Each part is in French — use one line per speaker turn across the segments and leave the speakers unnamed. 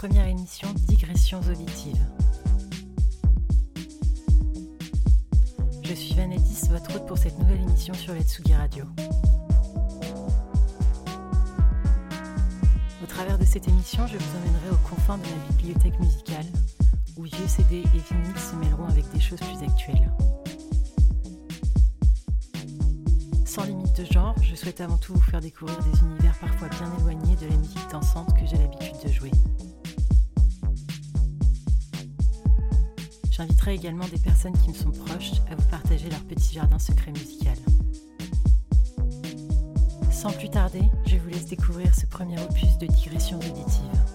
Première émission Digressions auditives. Je suis Vanadis, votre hôte pour cette nouvelle émission sur la Tsugi Radio. Au travers de cette émission, je vous emmènerai aux confins de la bibliothèque musicale, où vieux CD et vinyles se mêleront avec des choses plus actuelles. Sans limite de genre, je souhaite avant tout vous faire découvrir des univers parfois bien éloignés de la musique dansante que j'ai l'habitude de jouer. J'inviterai également des personnes qui me sont proches à vous partager leur petit jardin secret musical. Sans plus tarder, je vous laisse découvrir ce premier opus de digression auditive.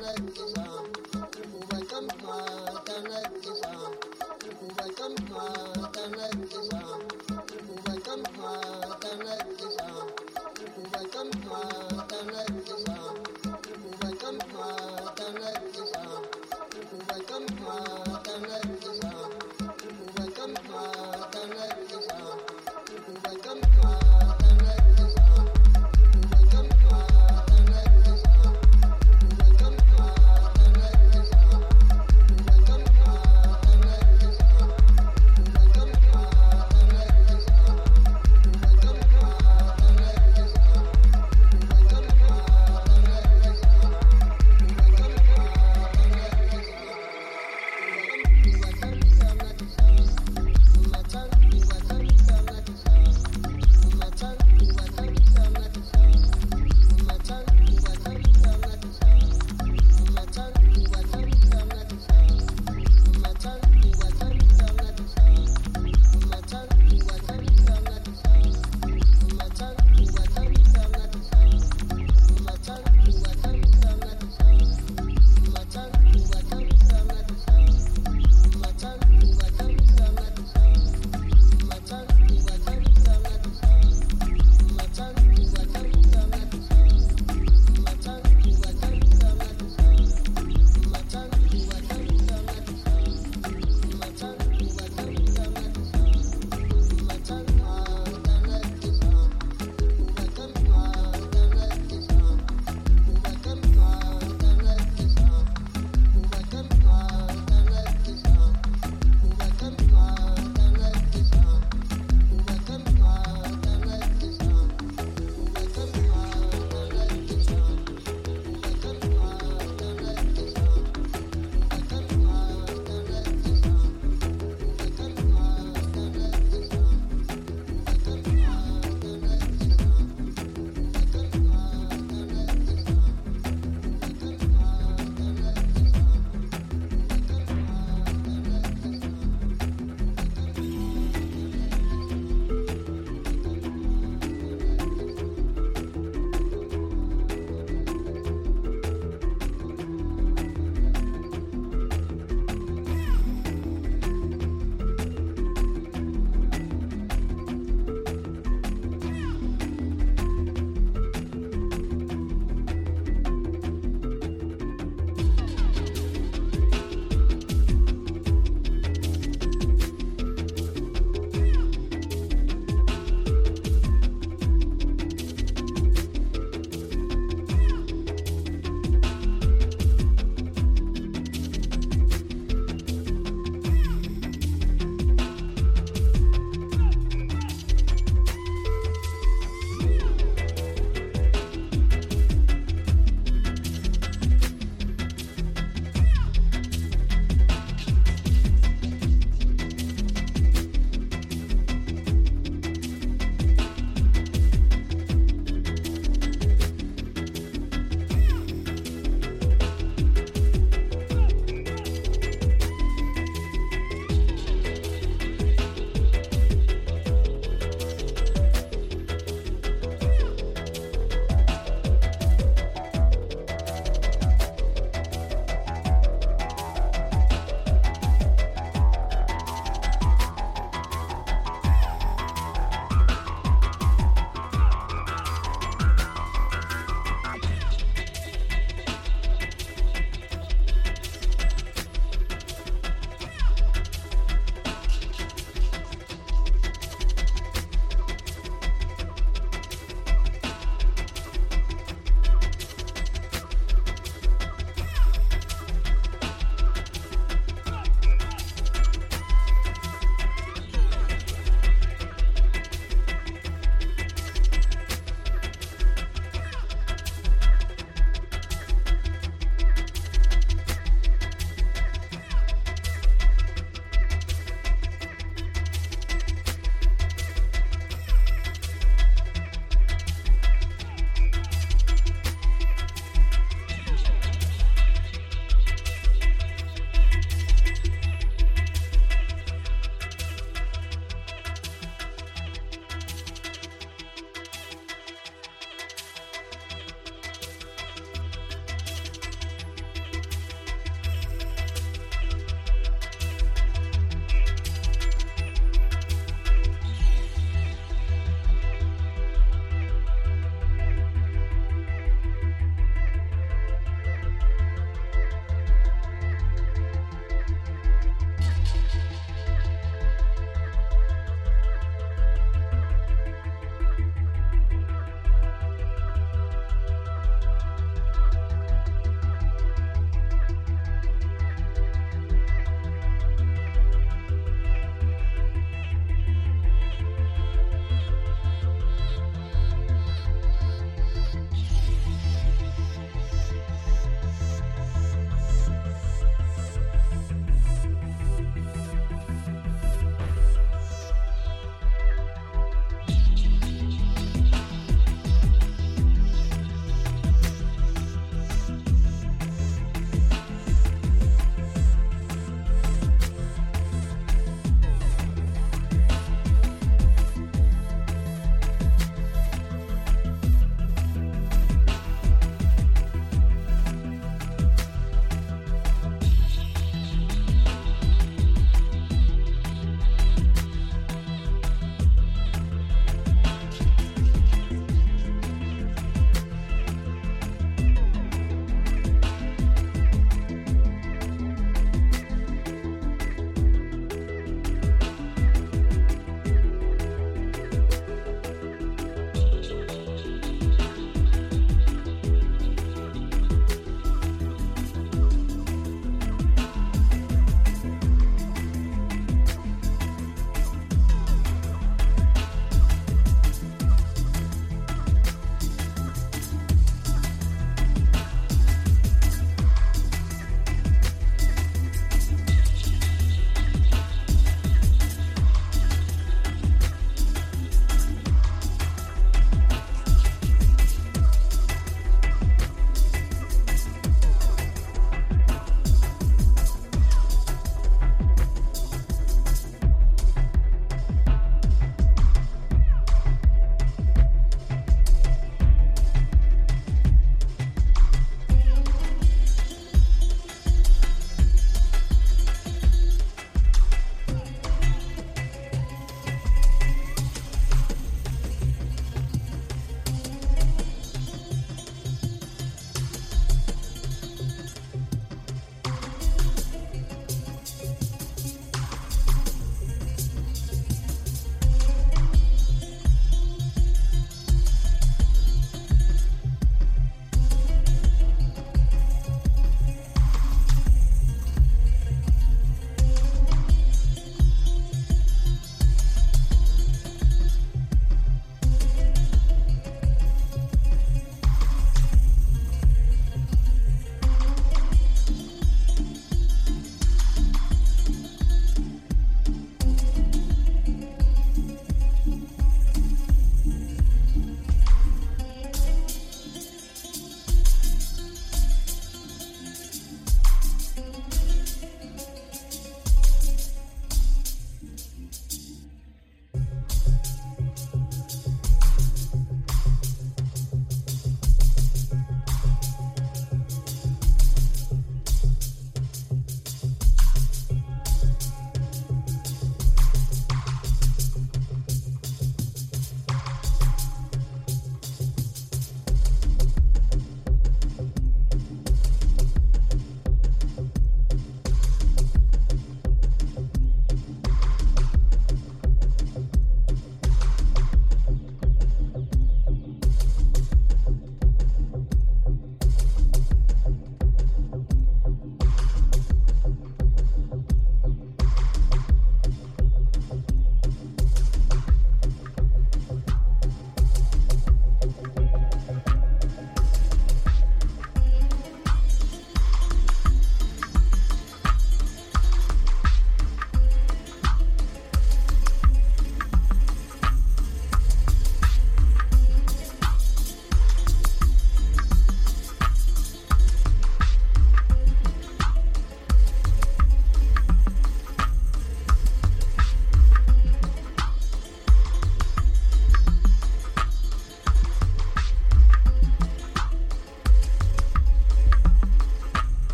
Hallelujah.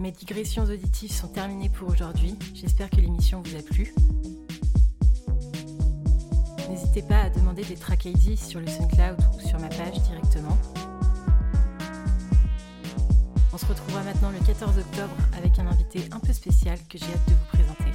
Mes digressions auditives sont terminées pour aujourd'hui. J'espère que l'émission vous a plu. N'hésitez pas à demander des track ID sur le SoundCloud ou sur ma page directement. On se retrouvera maintenant le 14 octobre avec un invité un peu spécial que j'ai hâte de vous présenter.